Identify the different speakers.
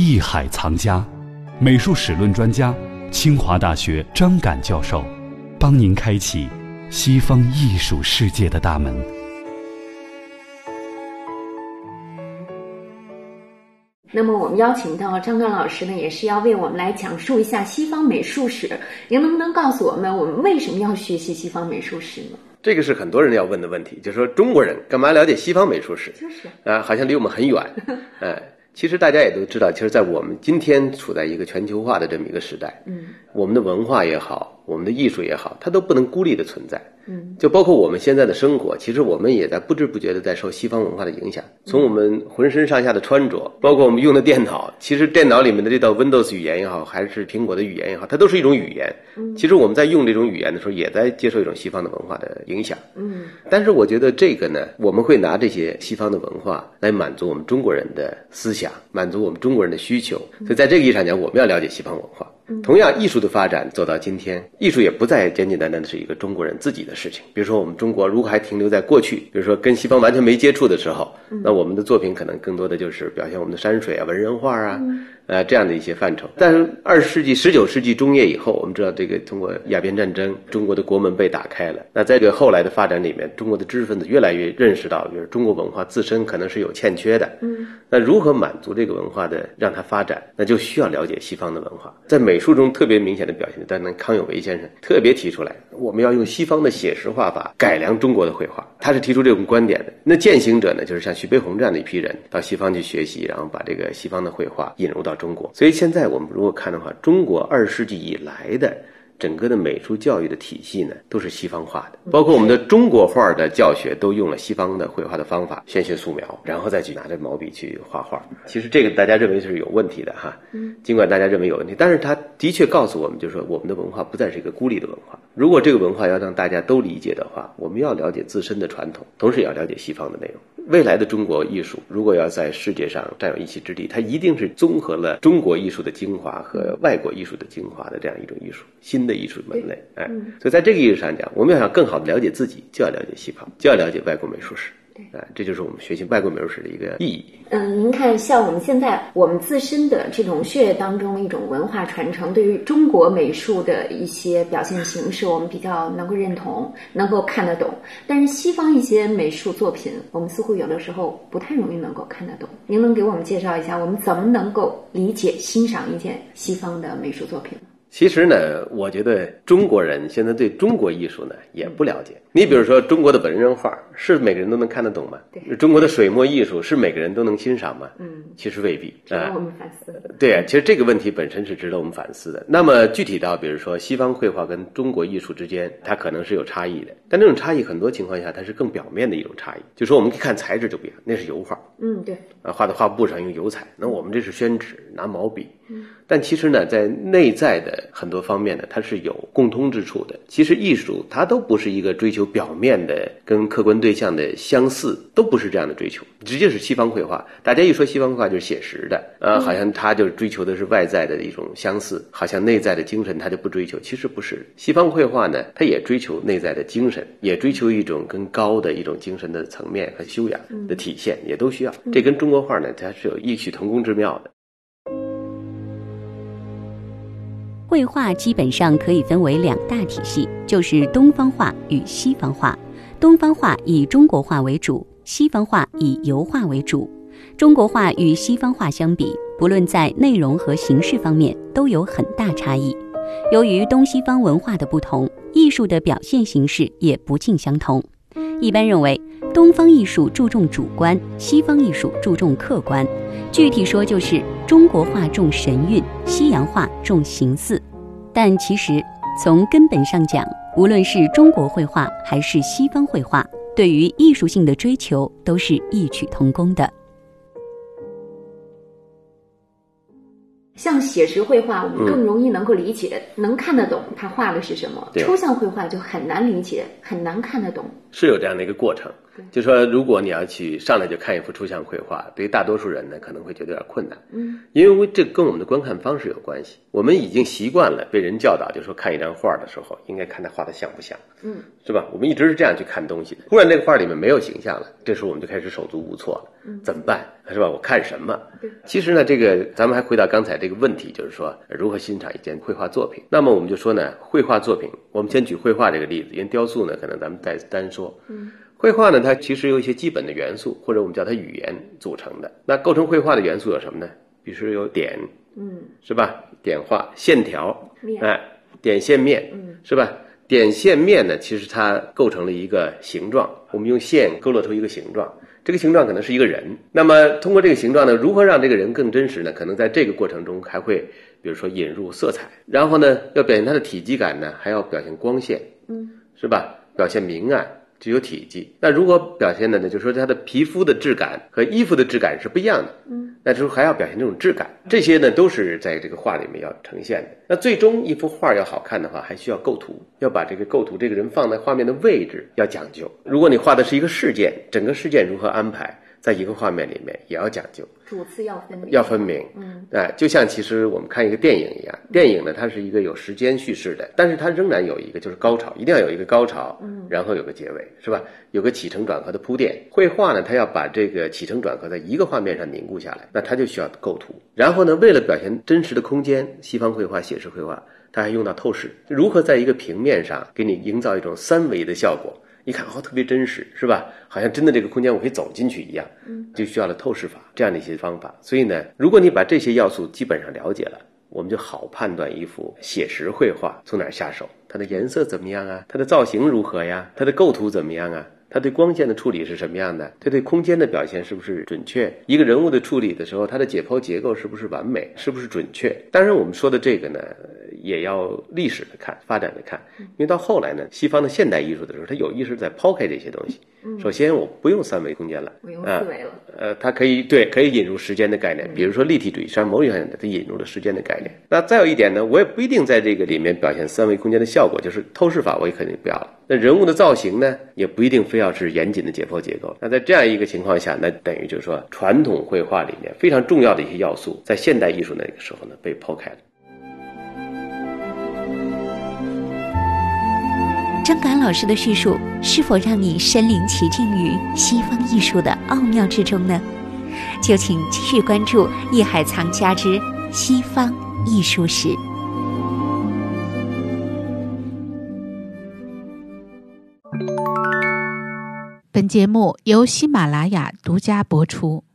Speaker 1: 艺海藏家，美术史论专家，清华大学张敢教授，帮您开启西方艺术世界的大门。
Speaker 2: 那么，我们邀请到张刚老师呢，也是要为我们来讲述一下西方美术史。您能不能告诉我们，我们为什么要学习西方美术史呢？
Speaker 3: 这个是很多人要问的问题，就是说中国人干嘛了解西方美术史？
Speaker 2: 就是
Speaker 3: 啊，好像离我们很远，哎。其实大家也都知道，其实，在我们今天处在一个全球化的这么一个时代，
Speaker 2: 嗯，
Speaker 3: 我们的文化也好，我们的艺术也好，它都不能孤立的存在，
Speaker 2: 嗯，
Speaker 3: 就包括我们现在的生活，其实我们也在不知不觉的在受西方文化的影响。从我们浑身上下的穿着，包括我们用的电脑，其实电脑里面的这套 Windows 语言也好，还是苹果的语言也好，它都是一种语言。其实我们在用这种语言的时候，也在接受一种西方的文化的影响。
Speaker 2: 嗯，
Speaker 3: 但是我觉得这个呢，我们会拿这些西方的文化来满足我们中国人的思想，满足我们中国人的需求。所以在这个意义上讲，我们要了解西方文化。同样，艺术的发展走到今天，艺术也不再简简单单的是一个中国人自己的事情。比如说，我们中国如果还停留在过去，比如说跟西方完全没接触的时候，那我们的作品可能更多的就是表现我们的山水啊、文人画啊。呃，这样的一些范畴。但是二十世纪、十九世纪中叶以后，我们知道这个通过鸦片战争，中国的国门被打开了。那在这个后来的发展里面，中国的知识分子越来越认识到，就是中国文化自身可能是有欠缺的。
Speaker 2: 嗯，
Speaker 3: 那如何满足这个文化的让它发展，那就需要了解西方的文化。在美术中特别明显的表现，当然康有为先生特别提出来，我们要用西方的写实画法改良中国的绘画。他是提出这种观点的。那践行者呢，就是像徐悲鸿这样的一批人到西方去学习，然后把这个西方的绘画引入到中国。所以现在我们如果看的话，中国二十世纪以来的整个的美术教育的体系呢，都是西方化的，包括我们的中国画的教学都用了西方的绘画的方法，先学素描，然后再去拿着毛笔去画画。其实这个大家认为是有问题的哈，尽管大家认为有问题，但是它的确告诉我们，就是说我们的文化不再是一个孤立的文化。如果这个文化要让大家都理解的话，我们要了解自身的传统，同时也要了解西方的内容。未来的中国艺术，如果要在世界上占有一席之地，它一定是综合了中国艺术的精华和外国艺术的精华的这样一种艺术，新的艺术门类。哎，所以在这个意义上讲，我们要想更好的了解自己，就要了解西方，就要了解外国美术史。啊，这就是我们学习外国美术史的一个意义。
Speaker 2: 嗯，您看，像我们现在我们自身的这种血液当中一种文化传承，对于中国美术的一些表现形式，我们比较能够认同，能够看得懂。但是西方一些美术作品，我们似乎有的时候不太容易能够看得懂。您能给我们介绍一下，我们怎么能够理解、欣赏一件西方的美术作品？
Speaker 3: 其实呢，我觉得中国人现在对中国艺术呢也不了解。你比如说，中国的文人画是每个人都能看得懂吗？
Speaker 2: 对。
Speaker 3: 中国的水墨艺术是每个人都能欣赏吗？
Speaker 2: 嗯，
Speaker 3: 其实未必。
Speaker 2: 值得我们反思。
Speaker 3: 对啊，其实这个问题本身是值得我们反思的。那么具体到，比如说西方绘画跟中国艺术之间，它可能是有差异的。但这种差异很多情况下，它是更表面的一种差异。就说我们可以看材质就不一样，那是油画。
Speaker 2: 嗯，对。
Speaker 3: 啊，画在画布上用油彩，那我们这是宣纸，拿毛笔。嗯。但其实呢，在内在的很多方面呢，它是有共通之处的。其实艺术它都不是一个追求表面的跟客观对象的相似，都不是这样的追求。直接是西方绘画，大家一说西方绘画就是写实的，呃，好像它就追求的是外在的一种相似，好像内在的精神它就不追求。其实不是，西方绘画呢，它也追求内在的精神，也追求一种更高的一种精神的层面和修养的体现，也都需要。这跟中国画呢，它是有异曲同工之妙的。
Speaker 4: 绘画基本上可以分为两大体系，就是东方画与西方画。东方画以中国画为主，西方画以油画为主。中国画与西方画相比，不论在内容和形式方面都有很大差异。由于东西方文化的不同，艺术的表现形式也不尽相同。一般认为，东方艺术注重主观，西方艺术注重客观。具体说，就是中国画重神韵，西洋画重形似。但其实，从根本上讲，无论是中国绘画还是西方绘画，对于艺术性的追求都是异曲同工的。
Speaker 2: 像写实绘画，我们更容易能够理解，能看得懂他画的是什么；抽象绘画就很难理解，很难看得懂。
Speaker 3: 是有这样的一个过程。就说如果你要去上来就看一幅抽象绘画，对于大多数人呢可能会觉得有点困难。
Speaker 2: 嗯，
Speaker 3: 因为这跟我们的观看方式有关系。我们已经习惯了被人教导，就说看一张画的时候应该看他画的像不像，
Speaker 2: 嗯，
Speaker 3: 是吧？我们一直是这样去看东西的。忽然这个画里面没有形象了，这时候我们就开始手足无措了。嗯，怎么办？是吧？我看什么？其实呢，这个咱们还回到刚才这个问题，就是说如何欣赏一件绘画作品。那么我们就说呢，绘画作品，我们先举绘画这个例子，因为雕塑呢，可能咱们再单说。
Speaker 2: 嗯，
Speaker 3: 绘画呢，它其实有一些基本的元素，或者我们叫它语言组成的。那构成绘画的元素有什么呢？比如说有点，
Speaker 2: 嗯，
Speaker 3: 是吧？点画、线条，
Speaker 2: 面
Speaker 3: 哎，点线面，
Speaker 2: 嗯，
Speaker 3: 是吧？点线面呢，其实它构成了一个形状，我们用线勾勒出一个形状。这个形状可能是一个人，那么通过这个形状呢，如何让这个人更真实呢？可能在这个过程中还会，比如说引入色彩，然后呢，要表现它的体积感呢，还要表现光线，
Speaker 2: 嗯，
Speaker 3: 是吧？表现明暗，具有体积。那如果表现的呢，就是说它的皮肤的质感和衣服的质感是不一样的，
Speaker 2: 嗯，
Speaker 3: 那就是还要表现这种质感，这些呢都是在这个画里面要呈现的。那最终一幅画要好看的话，还需要构图，要把这个构图这个人放在画面的位置要讲究。如果你画的是一个事件，整个事件如何安排？在一个画面里面也要讲究，
Speaker 2: 主次要分明，
Speaker 3: 要分明。
Speaker 2: 嗯，
Speaker 3: 哎，就像其实我们看一个电影一样，电影呢它是一个有时间叙事的，但是它仍然有一个就是高潮，一定要有一个高潮，
Speaker 2: 嗯，
Speaker 3: 然后有个结尾，是吧？有个起承转合的铺垫。绘画呢，它要把这个起承转合在一个画面上凝固下来，那它就需要构图。然后呢，为了表现真实的空间，西方绘画、写实绘画，它还用到透视，如何在一个平面上给你营造一种三维的效果。一看哦，特别真实，是吧？好像真的这个空间我可以走进去一样，
Speaker 2: 嗯，
Speaker 3: 就需要了透视法这样的一些方法。所以呢，如果你把这些要素基本上了解了，我们就好判断一幅写实绘画从哪儿下手，它的颜色怎么样啊？它的造型如何呀？它的构图怎么样啊？它对光线的处理是什么样的？它对空间的表现是不是准确？一个人物的处理的时候，它的解剖结构是不是完美？是不是准确？当然，我们说的这个呢，也要历史的看，发展的看，因为到后来呢，西方的现代艺术的时候，它有意识在抛开这些东西。首先，我不用三维空间了，
Speaker 2: 我用
Speaker 3: 啊
Speaker 2: 四维了，
Speaker 3: 呃，它可以对可以引入时间的概念，比如说立体主义，实际上某种意义上它引入了时间的概念。那再有一点呢，我也不一定在这个里面表现三维空间的效果，就是透视法我也肯定不要了。那人物的造型呢，也不一定非要是严谨的解剖结构。那在这样一个情况下，那等于就是说，传统绘画里面非常重要的一些要素，在现代艺术那个时候呢被抛开了。
Speaker 4: 张敢老师的叙述是否让你身临其境于西方艺术的奥妙之中呢？就请继续关注《艺海藏家之西方艺术史》。
Speaker 5: 本节目由喜马拉雅独家播出。